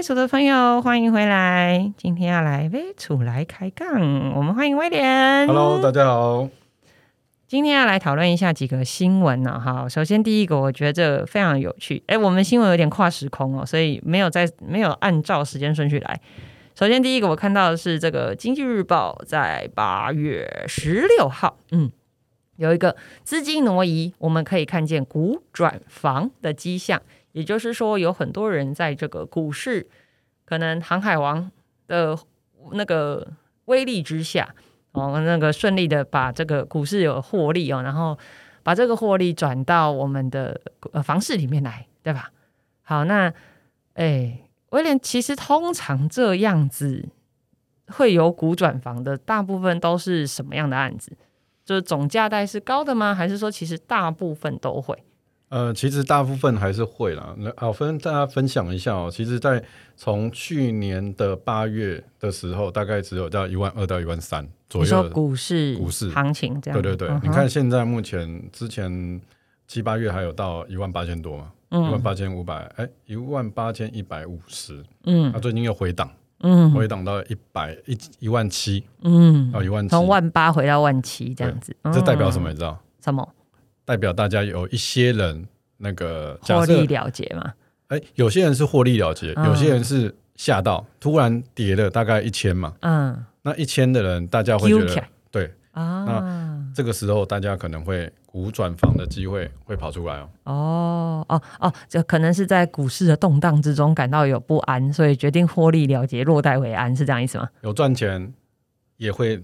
微楚的朋友，欢迎回来。今天要来微楚来开杠，我们欢迎威廉。Hello，大家好。今天要来讨论一下几个新闻呢、哈，首先第一个，我觉得这非常有趣。哎，我们新闻有点跨时空哦，所以没有在没有按照时间顺序来。首先第一个我看到的是这个《经济日报》在八月十六号，嗯，有一个资金挪移，我们可以看见股转房的迹象，也就是说，有很多人在这个股市，可能航海王的那个威力之下。哦，那个顺利的把这个股市有获利哦，然后把这个获利转到我们的呃房市里面来，对吧？好，那哎，威廉，其实通常这样子会有股转房的，大部分都是什么样的案子？就是总价带是高的吗？还是说其实大部分都会？呃，其实大部分还是会啦。那好，分大家分享一下哦。其实，在从去年的八月的时候，大概只有到一万二到一万三左右。股市股市行情这样？对对对，嗯你看现在目前之前七八月还有到一万八千多嘛，一万嗯八千五百，哎，一万八千一百五十。嗯那最近又回档，嗯回档到一百一一万七嗯，到一万七，从万八回到万七这样子，这代表什么？嗯你知道？什么？代表大家有一些人那个获利了结嘛？哎，有些人是获利了结，嗯。有些人是吓到，突然跌了大概一千嘛，嗯，那一千的人，大家会觉得对，啊，那这个时候大家可能会股转房的机会会跑出来哦。哦哦哦，这可能是在股市的动荡之中感到有不安，所以决定获利了结，落袋为安，是这样意思吗？有赚钱，也会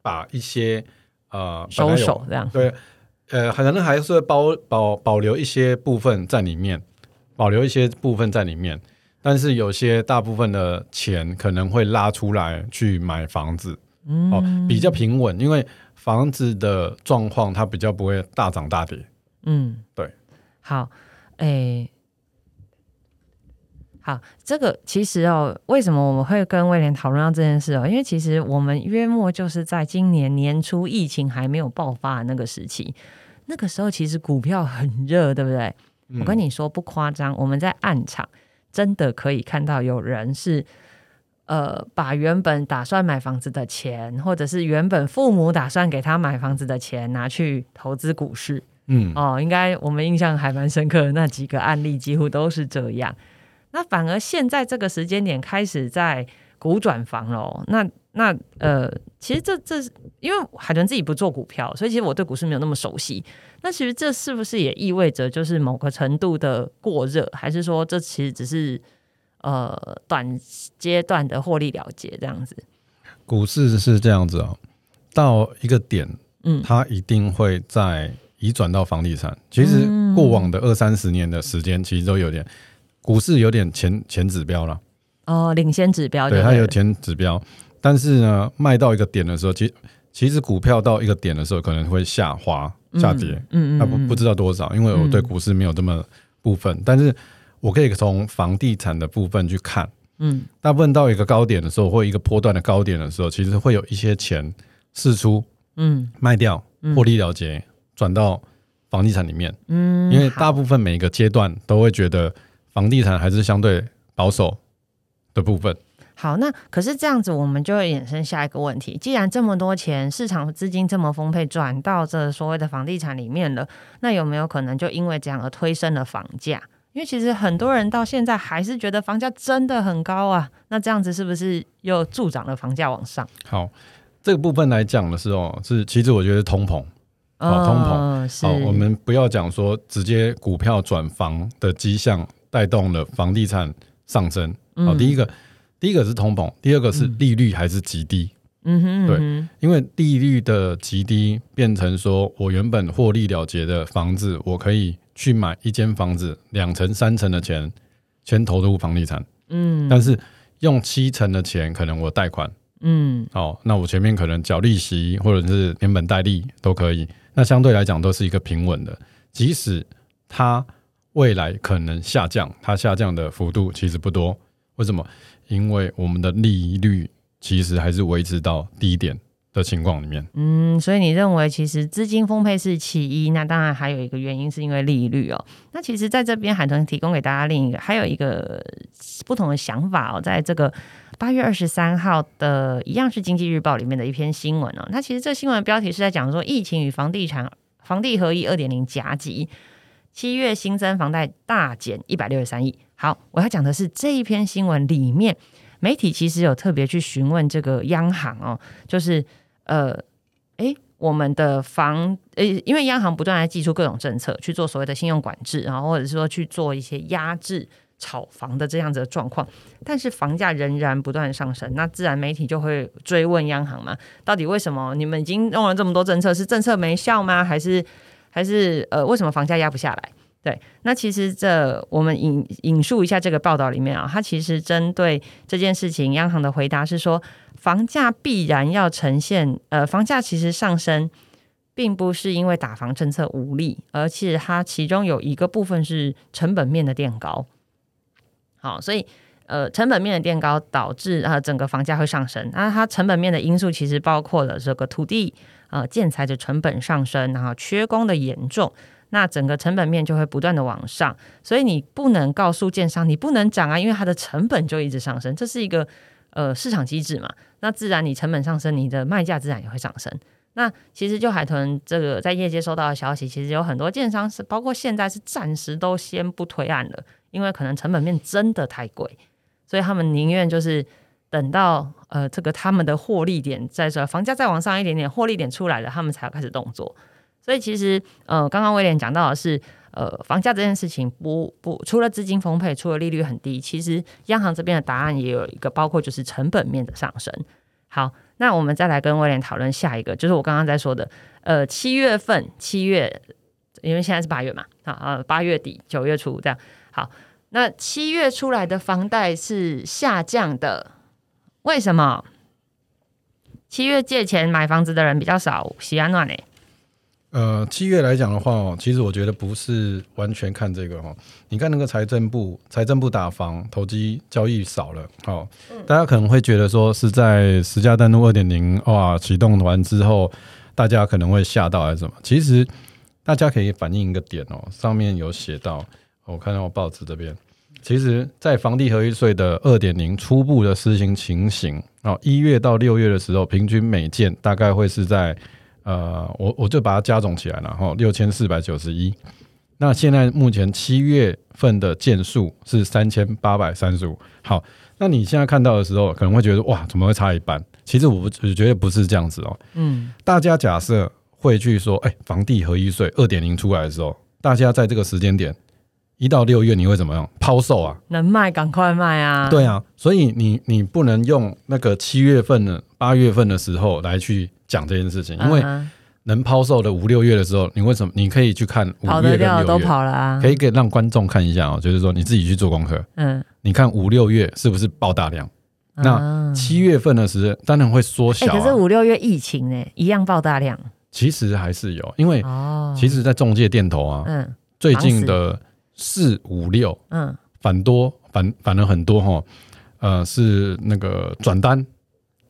把一些呃收手这样，对，呃，可能还是会保保保留一些部分在里面，保留一些部分在里面，但是有些大部分的钱可能会拉出来去买房子，嗯哦，比较平稳，因为房子的状况它比较不会大涨大跌。嗯，对，好，诶。好，这个其实哦，为什么我们会跟威廉讨论到这件事哦？因为其实我们约莫就是在今年年初疫情还没有爆发的那个时期，那个时候其实股票很热，对不对？我跟你你说不夸张，我们在暗场真的可以看到有人是，呃，把原本打算买房子的钱，或者是原本父母打算给他买房子的钱，拿去投资股市。嗯哦，应该我们印象还蛮深刻的那几个案例，几乎都是这样。那反而现在这个时间点开始在股转房喽。那那呃，其实这这是因为海豚自己不做股票，所以其实我对股市没有那么熟悉。那其实这是不是也意味着就是某个程度的过热，还是说这其实只是呃短阶段的获利了结这样子？股市是这样子哦，到一个点，嗯它一定会在移转到房地产。其实嗯过往的二三十年的时间，其实都有点股市有点前前指标了。哦，领先指标就对，它有前指标，但是呢，卖到一个点的时候，其其实股票到一个点的时候可能会下滑、下跌，嗯嗯嗯它不不知道多少，因为我对嗯股市没有这么部分，但是我可以从房地产的部分去看，嗯。大部分到一个高点的时候，或一个波段的高点的时候，其实会有一些钱释出嗯。卖掉，嗯。获利了结，转到房地产里面，嗯，因为大部分每一个阶段都会觉得房地产还是相对保守的部分。好，那可是这样子，我们就会衍生下一个问题：既然这么多钱，市场资金这么丰沛，转到这所谓的房地产里面了，那有没有可能就因为这样而推升了房价？因为其实很多人到现在还是觉得房价真的很高啊，那这样子是不是又助长了房价往上？好，这个部分来讲的是哦，是其实我觉得通膨。好通膨嗯是好，我们不要讲说直接股票转房的迹象带动了房地产上升。好，嗯第一个，第一个是通膨，第二个是利率还是极低。嗯哼，对嗯因为利率的极低，变成说我原本获利了结的房子，我可以去买一间房子，两层三层的钱全投入房地产，嗯。但是用七成的钱可能我贷款，嗯。哦，那我前面可能缴利息或者是连本带利都可以，那相对来讲都是一个平稳的，即使它未来可能下降，它下降的幅度其实不多。为什么？因为我们的利率其实还是维持到低点，的情况里面。嗯，所以你认为其实资金分配是其一，那当然还有一个原因是因为利率哦。那其实在这边海豚提供给大家另一个还有一个不同的想法哦，在这个八月二十三号的一样是经济日报里面的一篇新闻哦。那其实这新闻的标题是在讲说疫情与房地产房地合一二点零夹击，七月新增房贷大减一百六十三亿。好，我要讲的是这一篇新闻里面，媒体其实有特别去询问这个央行哦，就是呃，诶，我们的房，呃，因为央行不断来寄出各种政策去做所谓的信用管制，然后或者是说去做一些压制炒房的这样子的状况，但是房价仍然不断上升，那自然媒体就会追问央行嘛，到底为什么你们已经用了这么多政策，是政策没效吗？还是还是呃，为什么房价压不下来？对，那其实这我们引引述一下这个报道里面啊，它其实针对这件事情，央行的回答是说，房价必然要呈现，呃，房价其实上升，并不是因为打房政策无力，而且它其中有一个部分是成本面的垫高。好，所以呃，成本面的垫高导致啊整个房价会上升。那它成本面的因素其实包括了这个土地呃建材的成本上升，然后缺工的严重。那整个成本面就会不断的往上，所以你不能告诉建商你不能涨啊，因为它的成本就一直上升，这是一个呃市场机制嘛。那自然你成本上升，你的卖价自然也会上升。那其实就海豚这个在业界收到的消息，其实有很多建商是包括现在是暂时都先不推案了，因为可能成本面真的太贵，所以他们宁愿就是等到呃这个他们的获利点在这房价再往上一点点，获利点出来了，他们才要开始动作。所以其实，呃，刚刚威廉讲到的是，呃，房价这件事情不不，除了资金丰沛，除了利率很低，其实央行这边的答案也有一个，包括就是成本面的上升。好，那我们再来跟威廉讨论下一个，就是我刚刚在说的，呃，七月份，七月，因为现在是八月嘛，啊啊，八月底九月初这样。好，那七月出来的房贷是下降的，为什么？七月借钱买房子的人比较少，喜安暖嘞？呃，七月来讲的话哦，其实我觉得不是完全看这个哦。你看那个财政部，财政部打房投机交易少了，好，大家可能会觉得说是在十价登录二点零哇启动完之后，大家可能会吓到还是什么？其实大家可以反映一个点哦，上面有写到，我看到报纸这边，其实在房地合一税的二点零初步的施行情形哦，一月到六月的时候，平均每件大概会是在。呃，我我就把它加总起来了哈，六千四百九十一。那现在目前七月份的件数是三千八百三十五。好，那你现在看到的时候，可能会觉得哇，怎么会差一半？其实我我觉得不是这样子哦。嗯，大家假设会去说，哎，房地合一税二点零出来的时候，大家在这个时间点一到六月，你会怎么样抛售啊？能卖赶快卖啊！对啊，所以你你不能用那个七月份的八月份的时候来去。讲这件事情，因为能抛售的五六月的时候，你为什么你可以去看五月跟六月都跑了啊？可以给让观众看一下哦，就是说你自己去做功课。嗯，你看五六月是不是爆大量？那七月份的时候当然会缩小。可是五六月疫情呢，一样爆大量。其实还是有，因为其实，在中介店头啊，嗯，最近的四五六，嗯，反多反反了很多哈，呃，是那个转单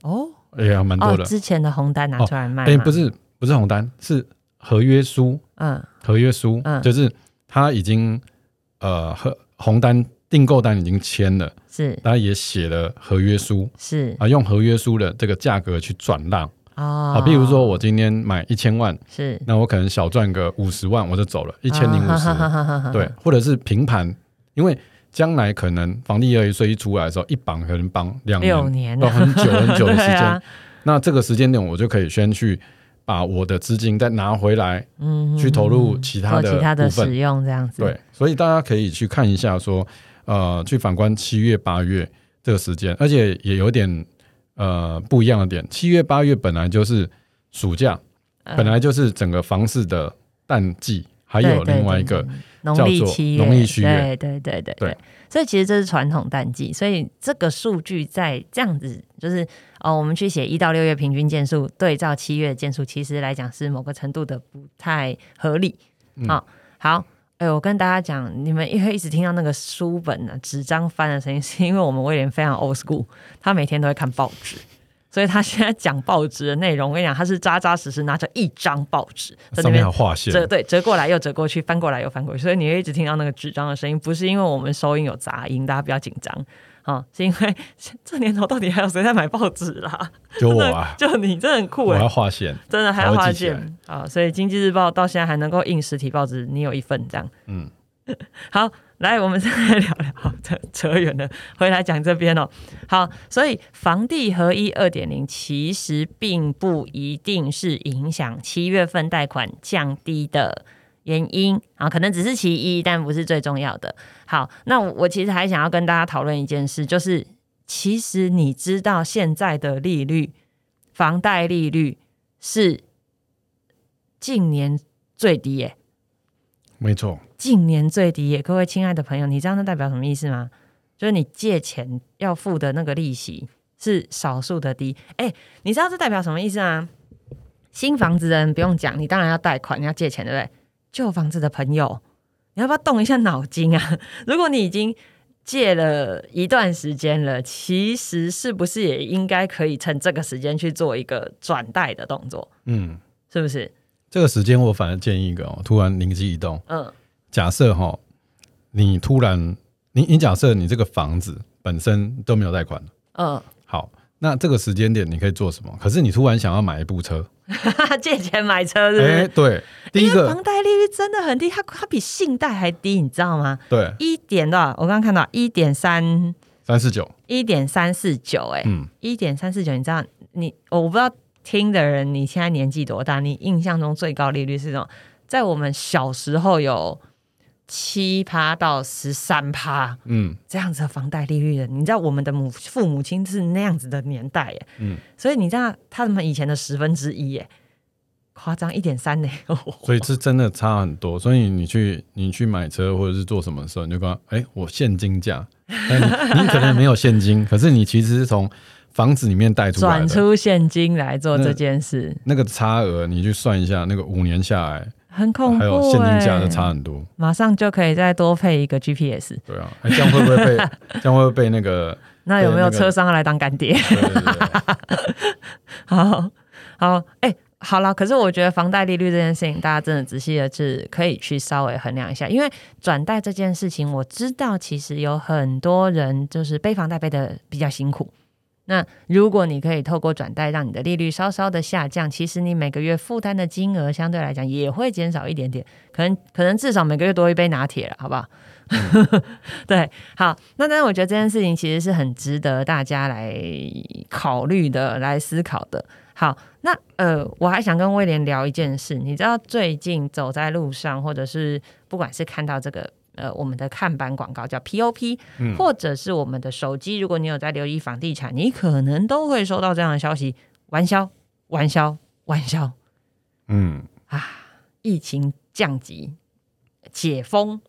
哦。哎呀，蛮多的。之前的红单拿出来卖。哎，不是，不是红单，是合约书。嗯，合约书，嗯，就是他已经呃，和红单订购单已经签了，是，他也写了合约书，是啊，用合约书的这个价格去转让。哦，啊，比如说我今天买一千万，是，那我可能小赚个五十万，我就走了，一千零五十。对，或者是平盘，因为。将来可能房地合一税一出来的时候，一绑可能绑两年，到很久很久的 时间。那这个时间点，我就可以先去把我的资金再拿回来，嗯，去投入其他的其他的使用这样子。对，所以大家可以去看一下，说呃，去反观七月八月这个时间，而且也有点呃不一样的点。七月八月本来就是暑假，本来就是整个房市的淡季，还有另外一个。农历七月，农历七月，对对对对对，所以其实这是传统淡季，所以这个数据在这样子，就是哦，我们去写一到六月平均件数对照七月件数，其实来讲是某个程度的不太合理。好，好，哎，我跟大家讲，你们因为一直听到那个书本呢纸张翻的声音，是因为我们威廉非常 old school，他每天都会看报纸。所以他现在讲报纸的内容，我跟你讲，他是扎扎实实拿着一张报纸在那边上面还有划线，折对折过来又折过去，翻过来又翻过去，所以你会一直听到那个纸张的声音，不是因为我们收音有杂音，大家不要紧张。啊，是因为 这年头到底还有谁在买报纸啦？就我啊，就你，真的很酷哎、我要划线，真的还要划线。啊！所以经济日报到现在还能够印实体报纸，你有一份这样。嗯，好，来我们再来聊聊，好扯扯远了，回来讲这边哦。好，所以房地合一二点零其实并不一定是影响七月份贷款降低的。原因啊，可能只是其一，但不是最重要的。好，那我我其实还想要跟大家讨论一件事，就是其实你知道现在的利率，房贷利率是近年最低耶、没错，近年最低耶！各位亲爱的朋友，你知道那代表什么意思吗？就是你借钱要付的那个利息是少数的低。哎、你知道这代表什么意思啊？新房子的人不用讲，你当然要贷款，你要借钱，对不对？旧房子的朋友，你要不要动一下脑筋啊？如果你已经借了一段时间了，其实是不是也应该可以趁这个时间去做一个转贷的动作？嗯，是不是？这个时间我反而建议一个、哦，突然灵机一动，嗯。假设哈，你突然，你你假设你这个房子本身都没有贷款，嗯，好，那这个时间点你可以做什么？可是你突然想要买一部车，借钱买车是不是？哎、对，第一个房贷利率真的很低，它它比信贷还低，你知道吗？对。一点多少？我刚刚看到一点三，三四九，一点三四九，哎，嗯，一点三四九，你知道你我不知道听的人你现在年纪多大？你印象中最高利率是什么？在我们小时候有七趴到十三趴嗯这样子的房贷利率的，你知道我们的母父母亲是那样子的年代耶，嗯，所以你知道他们以前的十分之一耶，夸张一点三呢，所以是真的差很多。所以你去你去买车或者是做什么的时候，你就跟他，哎、我现金价，你可能没有现金，可是你其实是从房子里面贷出来的。转出现金来做这件事，那个差额，你去算一下，那个五年下来，很恐怖、欸。还有现金价的差很多。马上就可以再多配一个 GPS。对啊，哎、这样会不会被 这样会被那个？那有没有车商来当干爹？好好，哎、好了。可是我觉得房贷利率这件事情，大家真的仔细的是可以去稍微衡量一下，因为转贷这件事情，我知道其实有很多人就是背房贷背的比较辛苦。那如果你可以透过转贷让你的利率稍稍的下降，其实你每个月负担的金额相对来讲也会减少一点点，可能可能至少每个月多一杯拿铁了，好不好？对，好，那但是我觉得这件事情其实是很值得大家来考虑的、来思考的。好，那呃，我还想跟威廉聊一件事，你知道最近走在路上，或者是不管是看到这个呃我们的看板广告叫 POP，、嗯或者是我们的手机，如果你有在留意房地产，你可能都会收到这样的消息：玩销、玩销、玩销。嗯啊，疫情降级、解封，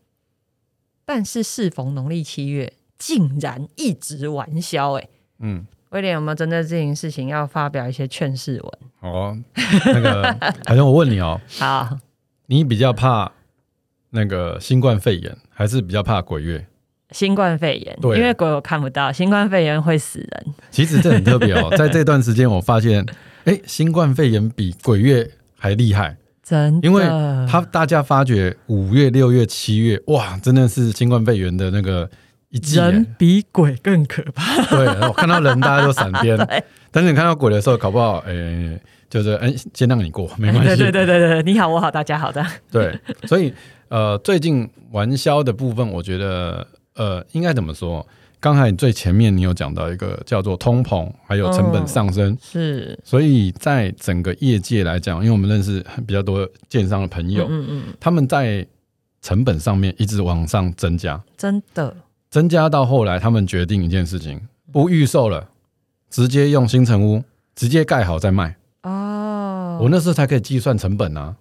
但是适逢农历七月，竟然一直玩销。哎，嗯，威廉有没有针对这件事情要发表一些劝世文？哦，那个，好像我问你哦，好，你比较怕那个新冠肺炎，还是比较怕鬼月？新冠肺炎，对因为鬼我看不到，新冠肺炎会死人。其实这很特别哦，在这段时间我发现，哎，新冠肺炎比鬼月还厉害，真的，因为他大家发觉五月、六月、七月，哇，真的是新冠肺炎的那个一季。人比鬼更可怕。对，我看到人大家都闪边 对，但是你看到鬼的时候，搞不好，哎，就是哎，先让你过，没关系。对对对对对，你好，我好，大家好的。对，所以呃，最近玩销的部分，我觉得呃，应该怎么说？刚才你最前面你有讲到一个叫做通膨，还有成本上升，是，所以在整个业界来讲，因为我们认识比较多建商的朋友，嗯嗯，他们在成本上面一直往上增加，真的，增加到后来，他们决定一件事情，不预售了，直接用新城屋直接盖好再卖。哦，我那时候才可以计算成本啊。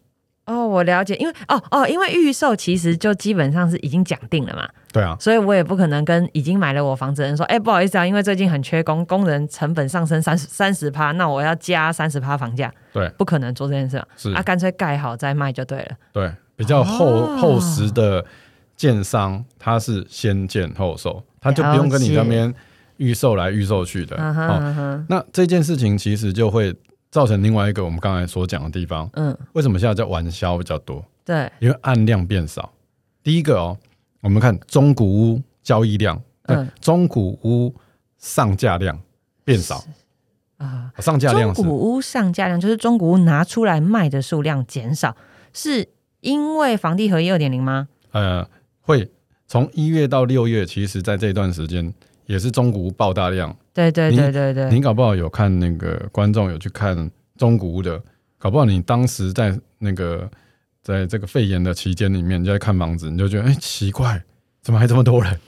哦，我了解，因为哦哦，因为预售其实就基本上是已经讲定了嘛，对啊，所以我也不可能跟已经买了我房子的人说，哎、不好意思啊，因为最近很缺工，工人成本上升三十三十趴，那我要加三十趴房价，对，不可能做这件事啊，是。啊，干脆盖好再卖就对了。对，比较厚、哦。厚实的建商，他是先建后售，他就不用跟你那边预售来预售去的。嗯哼哦，嗯哼，那这件事情其实就会造成另外一个我们刚才所讲的地方，嗯，为什么现在叫玩销比较多？对，因为案量变少。第一个哦，我们看中古屋交易量，嗯嗯，中古屋上架量变少，啊。上架量是中古屋上架量就是中古屋拿出来卖的数量减少，是因为房地合一二点零吗？呃会从一月到六月，其实在这段时间也是中古屋爆大量。对对你对对对，你搞不好有看那个观众有去看中古屋的，搞不好你当时在那个在这个肺炎的期间里面，你就在看房子，你就觉得哎、奇怪，怎么还这么多人？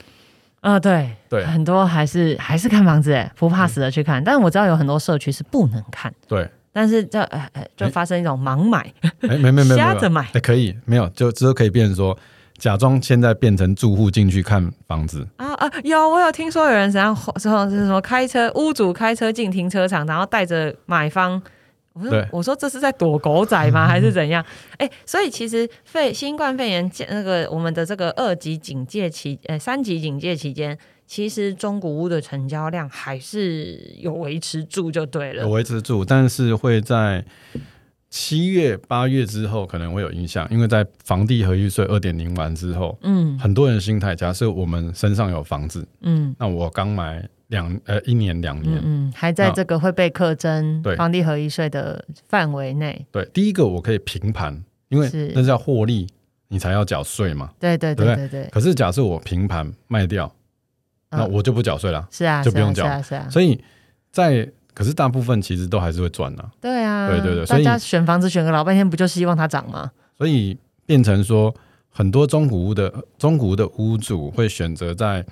啊、对对。很多还是还是看房子，哎，不怕死的去看。但我知道有很多社区是不能看，对，但是这呃呃就发生一种盲买，哎、没没没没瞎着买。哎、可以没有，就之后可以变成说，假装现在变成住户进去看房子，啊啊！有我有听说有人怎样说是什么开车屋主开车进停车场，然后带着买方。我说我说这是在躲狗仔吗？还是怎样？哎、所以其实肺新冠肺炎那个我们的这个二级警戒期，呃三级警戒期间，其实中古屋的成交量还是有维持住就对了有。维持住，但是会在七月、八月之后可能会有影响，因为在房地合一税二点零完之后，嗯。很多人心态，假设我们身上有房子，嗯。那我刚买两呃一年两年，嗯嗯，还在这个会被课征对。房地合一税的范围内。对，第一个我可以平盘，因为是。那是要获利，你才要缴税嘛。对对对不对？对对，可是假设我平盘卖掉，那嗯。我就不缴税了。是啊，就不用缴。是啊，所以在可是大部分其实都还是会赚的，对啊，对对对所以大家选房子选个老半天，不就希望它涨吗？所以变成说很多中古屋的中古屋的屋主会选择在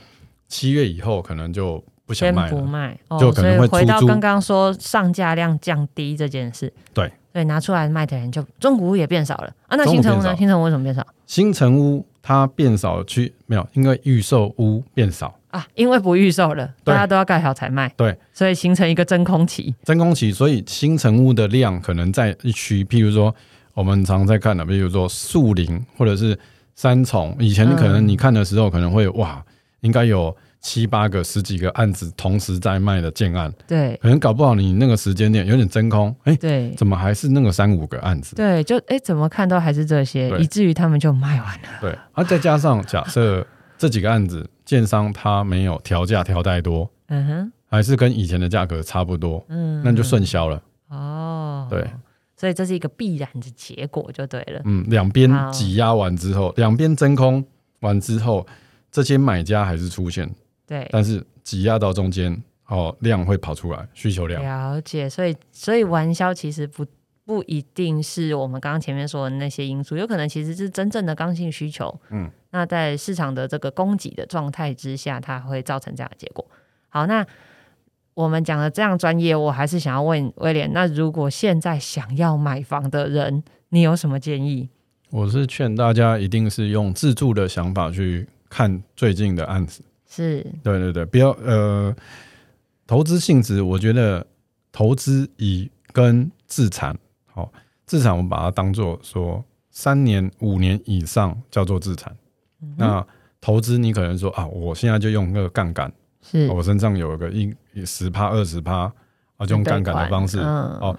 七月以后可能就不想先卖了。不卖，哦、就可能会出租刚刚说上架量降低这件事，对对，拿出来卖的人就中古屋也变少了啊。那新城屋呢？新城屋为什么变少新城屋它变少去没有，因为预售屋变少，啊？因为不预售了，大家都要盖好才卖，对，所以形成一个真空期。真空期，所以新城屋的量可能在一区，譬如说我们常在看的，比如说树林或者是三重，以前可能嗯你看的时候可能会哇，应该有七八个、十几个案子同时在卖的建案，对可能搞不好你那个时间点有点真空，哎、对怎么还是那个三五个案子？对，就哎，怎么看都还是这些，以至于他们就卖完了。对，啊，再加上假设这几个案子，建商他没有调价调太多，嗯哼，还是跟以前的价格差不多，嗯，那就顺销了。哦，对，所以这是一个必然的结果，就对了。嗯，两边挤压完之后，两边真空完之后，这些买家还是出现，对，但是挤压到中间，哦，量会跑出来，需求量。了解，所以所以玩销其实不不一定是我们刚刚前面说的那些因素，有可能其实是真正的刚性需求。嗯，那在市场的这个供给的状态之下，它会造成这样的结果。好，那我们讲的这样专业，我还是想要问威廉，那如果现在想要买房的人，你有什么建议？我是劝大家一定是用自住的想法去看最近的案子。是，对对对，不要呃，投资性质，我觉得投资以跟自产，好、自产我们把它当做说三年、五年以上叫做自产。嗯那投资你可能说啊，我现在就用那个杠杆，是我身上有个一十趴、二十趴，啊，就用杠杆的方式，嗯，哦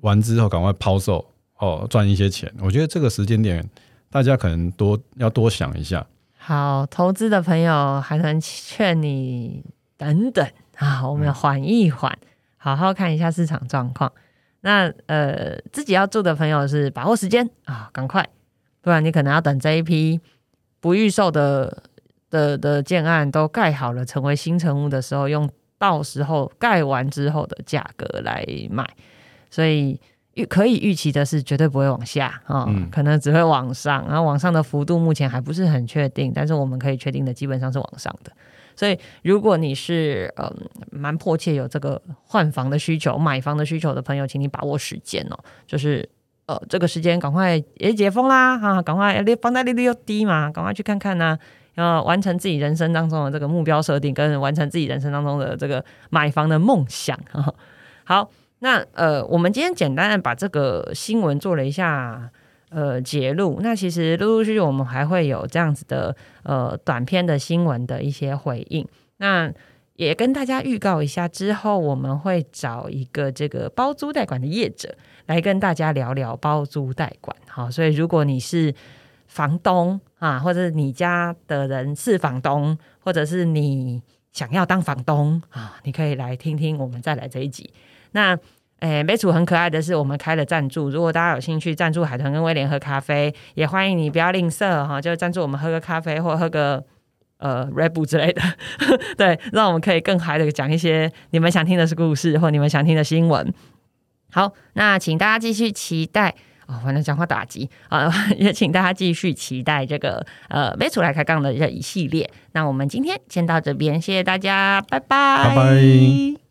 完之后赶快抛售，哦，赚一些钱。我觉得这个时间点，大家可能多要多想一下。好，投资的朋友还能劝你等等啊，我们缓一缓，好好看一下市场状况。那呃，自己要住的朋友是把握时间啊，赶快，不然你可能要等这一批不预售的的的建案都盖好了，成为新成屋的时候，用到时候盖完之后的价格来买，所以。预可以预期的是，绝对不会往下啊、嗯可能只会往上，然后往上的幅度目前还不是很确定，但是我们可以确定的基本上是往上的。所以，如果你是嗯蛮迫切有这个换房的需求、买房的需求的朋友，请你把握时间哦，就是呃这个时间赶快也解封啦哈、赶快利房贷利率又低嘛，赶快去看看呐、要完成自己人生当中的这个目标设定，跟完成自己人生当中的这个买房的梦想啊。好，那呃，我们今天简单的把这个新闻做了一下呃揭露。那其实陆陆续续我们还会有这样子的呃短篇的新闻的一些回应。那也跟大家预告一下，之后我们会找一个这个包租代管的业者来跟大家聊聊包租代管。好，所以如果你是房东啊，或者你家的人是房东，或者是你想要当房东啊，你可以来听听我们再来这一集。那诶，美楚很可爱的是，我们开了赞助，如果大家有兴趣赞助海豚跟威廉喝咖啡，也欢迎你不要吝啬哈，就赞助我们喝个咖啡或喝个呃 r e b o o 之类的，对，让我们可以更嗨的讲一些你们想听的故事或你们想听的新闻。好，那请大家继续期待。哦，反正讲话打击啊，也请大家继续期待这个呃，没出来开杠的这一系列。那我们今天先到这边，谢谢大家，拜拜，拜拜。